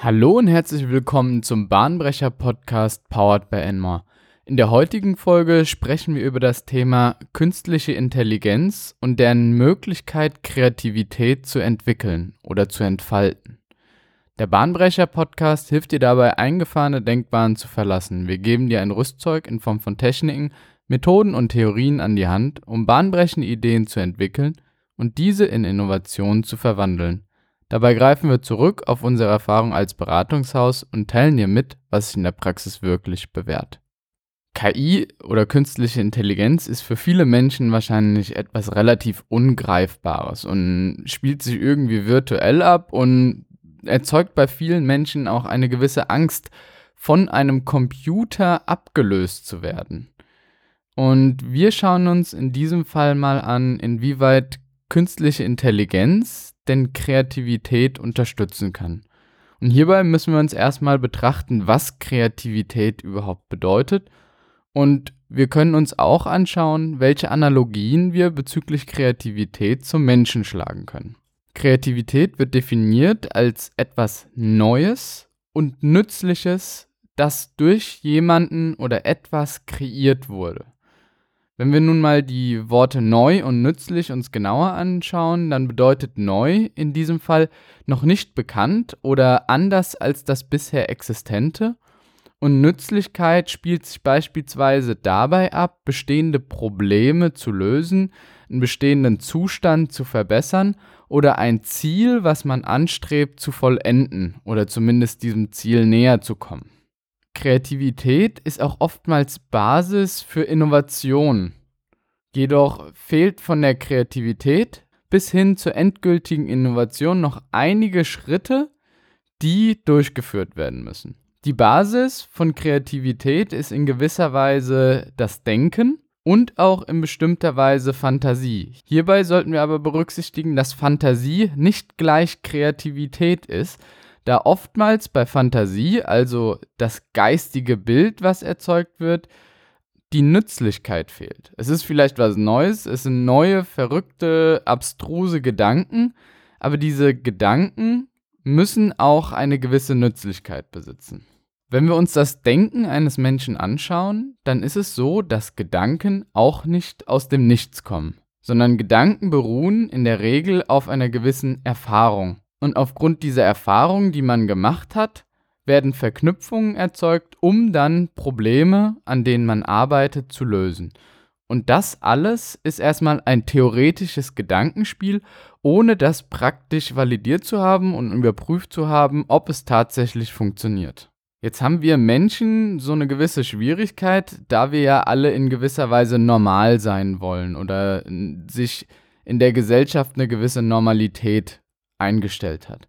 Hallo und herzlich willkommen zum Bahnbrecher Podcast Powered by Enmore. In der heutigen Folge sprechen wir über das Thema künstliche Intelligenz und deren Möglichkeit, Kreativität zu entwickeln oder zu entfalten. Der Bahnbrecher Podcast hilft dir dabei, eingefahrene Denkbahnen zu verlassen. Wir geben dir ein Rüstzeug in Form von Techniken, Methoden und Theorien an die Hand, um bahnbrechende Ideen zu entwickeln und diese in Innovationen zu verwandeln. Dabei greifen wir zurück auf unsere Erfahrung als Beratungshaus und teilen dir mit, was sich in der Praxis wirklich bewährt. KI oder künstliche Intelligenz ist für viele Menschen wahrscheinlich etwas relativ Ungreifbares und spielt sich irgendwie virtuell ab und erzeugt bei vielen Menschen auch eine gewisse Angst, von einem Computer abgelöst zu werden. Und wir schauen uns in diesem Fall mal an, inwieweit künstliche Intelligenz denn Kreativität unterstützen kann. Und hierbei müssen wir uns erstmal betrachten, was Kreativität überhaupt bedeutet. Und wir können uns auch anschauen, welche Analogien wir bezüglich Kreativität zum Menschen schlagen können. Kreativität wird definiert als etwas Neues und Nützliches, das durch jemanden oder etwas kreiert wurde. Wenn wir nun mal die Worte neu und nützlich uns genauer anschauen, dann bedeutet neu in diesem Fall noch nicht bekannt oder anders als das bisher existente. Und Nützlichkeit spielt sich beispielsweise dabei ab, bestehende Probleme zu lösen, einen bestehenden Zustand zu verbessern oder ein Ziel, was man anstrebt, zu vollenden oder zumindest diesem Ziel näher zu kommen. Kreativität ist auch oftmals Basis für Innovation. Jedoch fehlt von der Kreativität bis hin zur endgültigen Innovation noch einige Schritte, die durchgeführt werden müssen. Die Basis von Kreativität ist in gewisser Weise das Denken und auch in bestimmter Weise Fantasie. Hierbei sollten wir aber berücksichtigen, dass Fantasie nicht gleich Kreativität ist, da oftmals bei Fantasie, also das geistige Bild, was erzeugt wird, die Nützlichkeit fehlt. Es ist vielleicht was Neues, es sind neue, verrückte, abstruse Gedanken, aber diese Gedanken müssen auch eine gewisse Nützlichkeit besitzen. Wenn wir uns das Denken eines Menschen anschauen, dann ist es so, dass Gedanken auch nicht aus dem Nichts kommen, sondern Gedanken beruhen in der Regel auf einer gewissen Erfahrung. Und aufgrund dieser Erfahrung, die man gemacht hat, werden Verknüpfungen erzeugt, um dann Probleme, an denen man arbeitet, zu lösen. Und das alles ist erstmal ein theoretisches Gedankenspiel, ohne das praktisch validiert zu haben und überprüft zu haben, ob es tatsächlich funktioniert. Jetzt haben wir Menschen so eine gewisse Schwierigkeit, da wir ja alle in gewisser Weise normal sein wollen oder sich in der Gesellschaft eine gewisse Normalität eingestellt hat.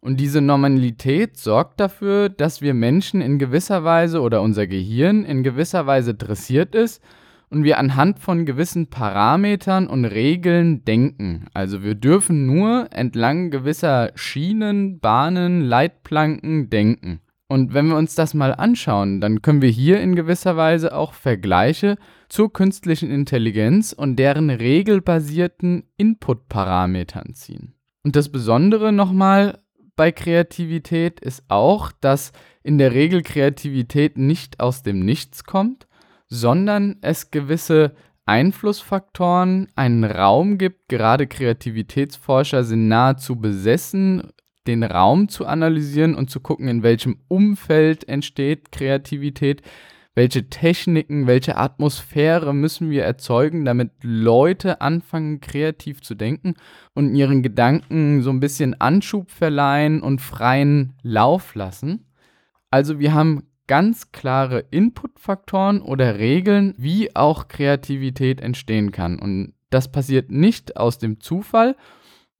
Und diese Normalität sorgt dafür, dass wir Menschen in gewisser Weise oder unser Gehirn in gewisser Weise dressiert ist und wir anhand von gewissen Parametern und Regeln denken. Also wir dürfen nur entlang gewisser Schienen, Bahnen, Leitplanken denken. Und wenn wir uns das mal anschauen, dann können wir hier in gewisser Weise auch Vergleiche zur künstlichen Intelligenz und deren regelbasierten Input-Parametern ziehen. Und das Besondere nochmal bei Kreativität ist auch, dass in der Regel Kreativität nicht aus dem Nichts kommt, sondern es gewisse Einflussfaktoren, einen Raum gibt. Gerade Kreativitätsforscher sind nahezu besessen, den Raum zu analysieren und zu gucken, in welchem Umfeld entsteht Kreativität, welche Techniken, welche Atmosphäre müssen wir erzeugen, damit Leute anfangen, kreativ zu denken und ihren Gedanken so ein bisschen Anschub verleihen und freien Lauf lassen. Also wir haben ganz klare Inputfaktoren oder Regeln, wie auch Kreativität entstehen kann. Und das passiert nicht aus dem Zufall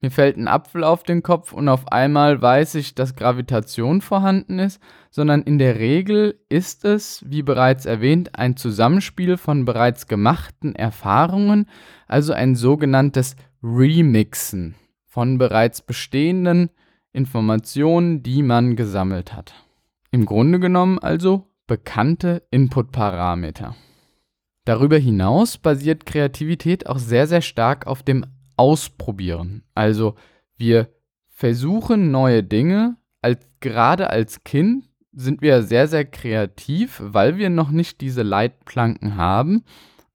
mir fällt ein Apfel auf den Kopf und auf einmal weiß ich, dass Gravitation vorhanden ist, sondern in der Regel ist es, wie bereits erwähnt, ein Zusammenspiel von bereits gemachten Erfahrungen, also ein sogenanntes Remixen von bereits bestehenden Informationen, die man gesammelt hat. Im Grunde genommen also bekannte Input-Parameter. Darüber hinaus basiert Kreativität auch sehr, sehr stark auf dem ausprobieren. Also wir versuchen neue Dinge als, gerade als Kind sind wir sehr, sehr kreativ, weil wir noch nicht diese Leitplanken haben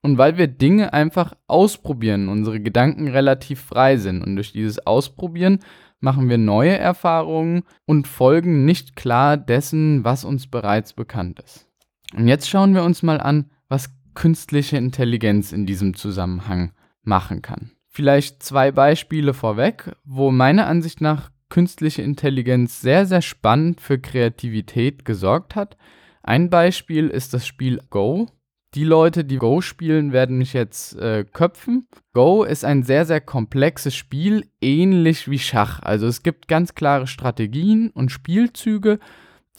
und weil wir Dinge einfach ausprobieren, unsere Gedanken relativ frei sind. Und durch dieses Ausprobieren machen wir neue Erfahrungen und folgen nicht klar dessen, was uns bereits bekannt ist. Und jetzt schauen wir uns mal an, was künstliche Intelligenz in diesem Zusammenhang machen kann. Vielleicht zwei Beispiele vorweg, wo meiner Ansicht nach künstliche Intelligenz sehr, sehr spannend für Kreativität gesorgt hat. Ein Beispiel ist das Spiel Go. Die Leute, die Go spielen, werden mich jetzt äh, köpfen. Go ist ein sehr, sehr komplexes Spiel, ähnlich wie Schach. Also es gibt ganz klare Strategien und Spielzüge,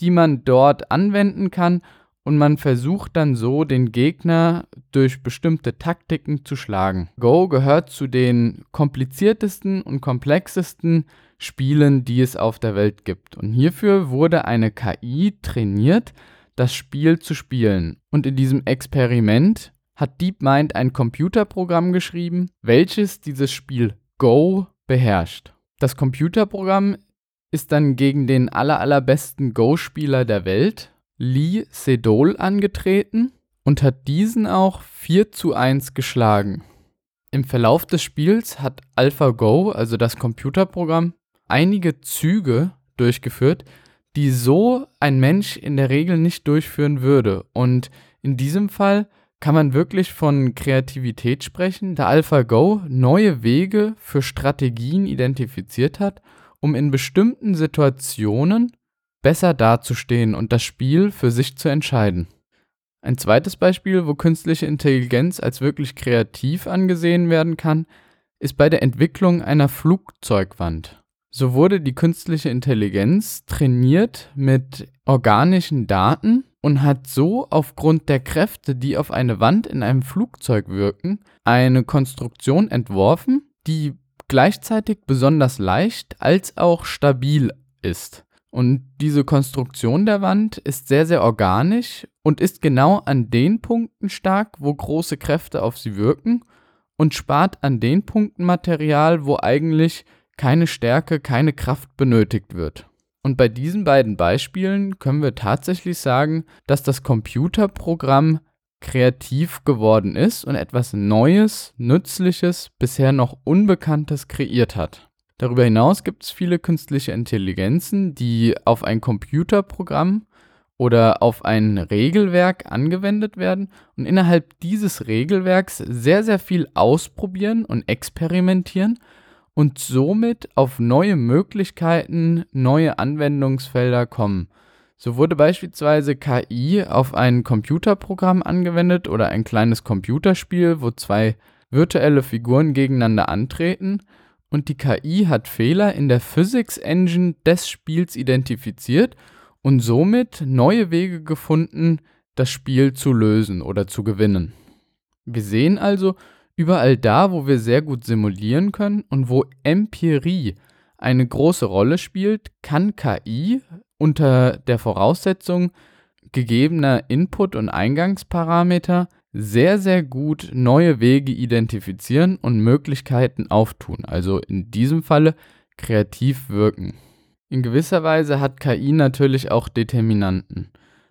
die man dort anwenden kann und man versucht dann so, den Gegner durch bestimmte Taktiken zu schlagen. Go gehört zu den kompliziertesten und komplexesten Spielen, die es auf der Welt gibt. Und hierfür wurde eine KI trainiert, das Spiel zu spielen. Und in diesem Experiment hat DeepMind ein Computerprogramm geschrieben, welches dieses Spiel Go beherrscht. Das Computerprogramm ist dann gegen den allerallerbesten Go-Spieler der Welt, Lee Sedol angetreten und hat diesen auch 4 zu 1 geschlagen. Im Verlauf des Spiels hat AlphaGo, also das Computerprogramm, einige Züge durchgeführt, die so ein Mensch in der Regel nicht durchführen würde. Und in diesem Fall kann man wirklich von Kreativität sprechen, da AlphaGo neue Wege für Strategien identifiziert hat, um in bestimmten Situationen besser dazustehen und das Spiel für sich zu entscheiden. Ein zweites Beispiel, wo künstliche Intelligenz als wirklich kreativ angesehen werden kann, ist bei der Entwicklung einer Flugzeugwand. So wurde die künstliche Intelligenz trainiert mit organischen Daten und hat so aufgrund der Kräfte, die auf eine Wand in einem Flugzeug wirken, eine Konstruktion entworfen, die gleichzeitig besonders leicht als auch stabil ist. Und diese Konstruktion der Wand ist sehr, sehr organisch und ist genau an den Punkten stark, wo große Kräfte auf sie wirken und spart an den Punkten Material, wo eigentlich keine Stärke, keine Kraft benötigt wird. Und bei diesen beiden Beispielen können wir tatsächlich sagen, dass das Computerprogramm kreativ geworden ist und etwas Neues, Nützliches, bisher noch Unbekanntes kreiert hat. Darüber hinaus gibt es viele künstliche Intelligenzen, die auf ein Computerprogramm oder auf ein Regelwerk angewendet werden und innerhalb dieses Regelwerks sehr, sehr viel ausprobieren und experimentieren und somit auf neue Möglichkeiten, neue Anwendungsfelder kommen. So wurde beispielsweise KI auf ein Computerprogramm angewendet oder ein kleines Computerspiel, wo zwei virtuelle Figuren gegeneinander antreten und die KI hat Fehler in der Physics Engine des Spiels identifiziert und somit neue Wege gefunden, das Spiel zu lösen oder zu gewinnen. Wir sehen also, überall da, wo wir sehr gut simulieren können und wo Empirie eine große Rolle spielt, kann KI unter der Voraussetzung gegebener Input- und Eingangsparameter sehr, sehr gut neue Wege identifizieren und Möglichkeiten auftun. Also in diesem Falle kreativ wirken. In gewisser Weise hat KI natürlich auch Determinanten.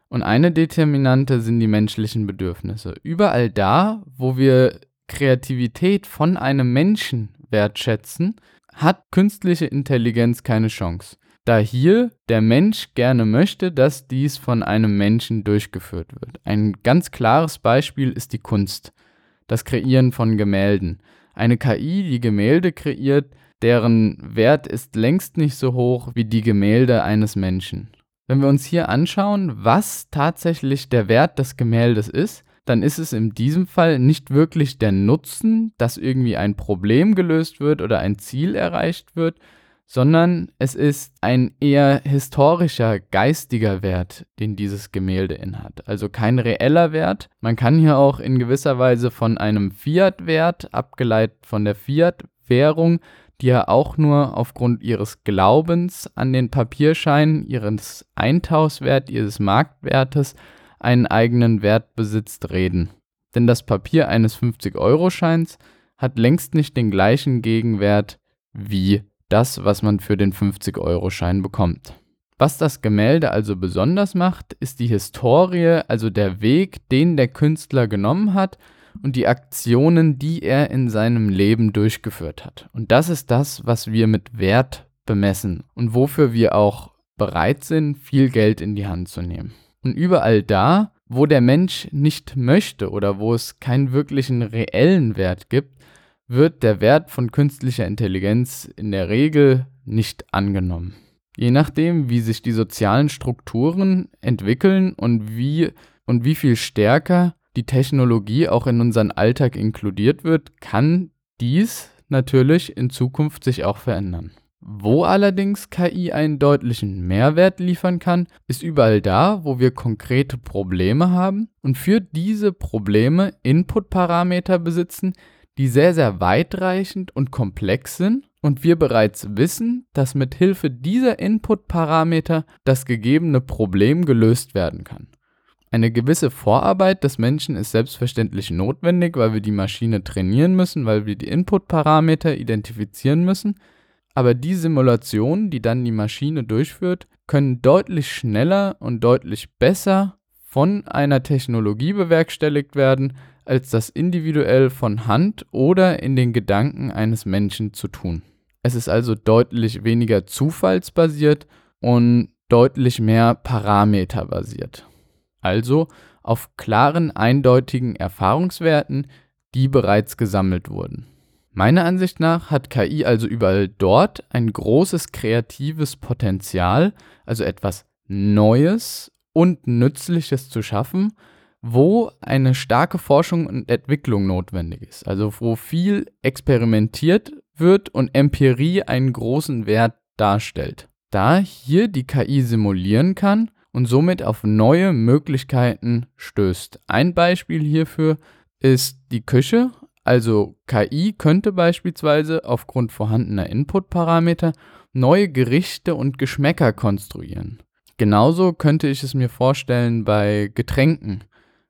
Und eine Determinante sind die menschlichen Bedürfnisse. Überall da, wo wir Kreativität von einem Menschen wertschätzen, hat künstliche Intelligenz keine Chance da hier der Mensch gerne möchte, dass dies von einem Menschen durchgeführt wird. Ein ganz klares Beispiel ist die Kunst, das Kreieren von Gemälden. Eine KI, die Gemälde kreiert, deren Wert ist längst nicht so hoch wie die Gemälde eines Menschen. Wenn wir uns hier anschauen, was tatsächlich der Wert des Gemäldes ist, dann ist es in diesem Fall nicht wirklich der Nutzen, dass irgendwie ein Problem gelöst wird oder ein Ziel erreicht wird, sondern es ist ein eher historischer, geistiger Wert, den dieses Gemälde inhat. Also kein reeller Wert. Man kann hier auch in gewisser Weise von einem Fiat-Wert, abgeleitet von der Fiat-Währung, die ja auch nur aufgrund ihres Glaubens an den Papierschein, ihres Eintauschwert, ihres Marktwertes, einen eigenen Wert besitzt, reden. Denn das Papier eines 50-Euro-Scheins hat längst nicht den gleichen Gegenwert wie das, was man für den 50-Euro-Schein bekommt. Was das Gemälde also besonders macht, ist die Historie, also der Weg, den der Künstler genommen hat und die Aktionen, die er in seinem Leben durchgeführt hat. Und das ist das, was wir mit Wert bemessen und wofür wir auch bereit sind, viel Geld in die Hand zu nehmen. Und überall da, wo der Mensch nicht möchte oder wo es keinen wirklichen reellen Wert gibt, wird der Wert von künstlicher Intelligenz in der Regel nicht angenommen. Je nachdem, wie sich die sozialen Strukturen entwickeln und wie und wie viel stärker die Technologie auch in unseren Alltag inkludiert wird, kann dies natürlich in Zukunft sich auch verändern. Wo allerdings KI einen deutlichen Mehrwert liefern kann, ist überall da, wo wir konkrete Probleme haben und für diese Probleme Input-Parameter besitzen, die sehr, sehr weitreichend und komplex sind und wir bereits wissen, dass mit Hilfe dieser Input-Parameter das gegebene Problem gelöst werden kann. Eine gewisse Vorarbeit des Menschen ist selbstverständlich notwendig, weil wir die Maschine trainieren müssen, weil wir die Input-Parameter identifizieren müssen, aber die Simulationen, die dann die Maschine durchführt, können deutlich schneller und deutlich besser von einer Technologie bewerkstelligt werden, als das individuell von Hand oder in den Gedanken eines Menschen zu tun. Es ist also deutlich weniger zufallsbasiert und deutlich mehr parameterbasiert. Also auf klaren, eindeutigen Erfahrungswerten, die bereits gesammelt wurden. Meiner Ansicht nach hat KI also überall dort ein großes kreatives Potenzial, also etwas Neues und Nützliches zu schaffen, wo eine starke Forschung und Entwicklung notwendig ist. Also wo viel experimentiert wird und Empirie einen großen Wert darstellt. Da hier die KI simulieren kann und somit auf neue Möglichkeiten stößt. Ein Beispiel hierfür ist die Küche. Also KI könnte beispielsweise aufgrund vorhandener Input-Parameter neue Gerichte und Geschmäcker konstruieren. Genauso könnte ich es mir vorstellen bei Getränken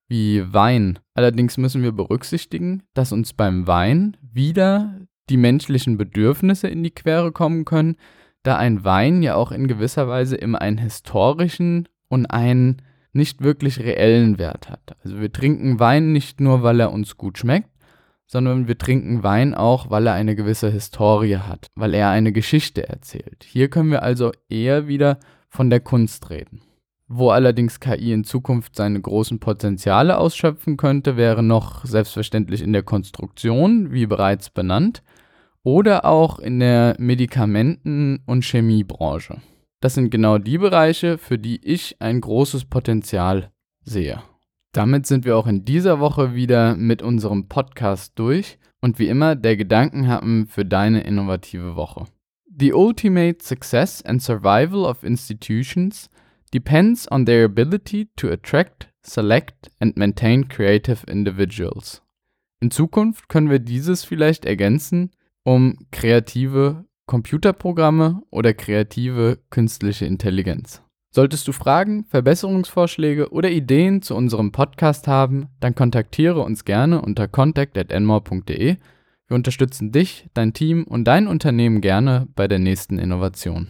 wie Wein. Allerdings müssen wir berücksichtigen, dass uns beim Wein wieder die menschlichen Bedürfnisse in die Quere kommen können, da ein Wein ja auch in gewisser Weise immer einen historischen und einen nicht wirklich reellen Wert hat. Also wir trinken Wein nicht nur, weil er uns gut schmeckt, sondern wir trinken Wein auch, weil er eine gewisse Historie hat, weil er eine Geschichte erzählt. Hier können wir also eher wieder von der Kunst reden. Wo allerdings KI in Zukunft seine großen Potenziale ausschöpfen könnte, wäre noch selbstverständlich in der Konstruktion, wie bereits benannt, oder auch in der Medikamenten- und Chemiebranche. Das sind genau die Bereiche, für die ich ein großes Potenzial sehe. Damit sind wir auch in dieser Woche wieder mit unserem Podcast durch und wie immer der Gedankenhappen für deine innovative Woche. The ultimate success and survival of institutions depends on their ability to attract, select and maintain creative individuals. In Zukunft können wir dieses vielleicht ergänzen um kreative Computerprogramme oder kreative künstliche Intelligenz. Solltest du Fragen, Verbesserungsvorschläge oder Ideen zu unserem Podcast haben, dann kontaktiere uns gerne unter contact@enmore.de. Wir unterstützen dich, dein Team und dein Unternehmen gerne bei der nächsten Innovation.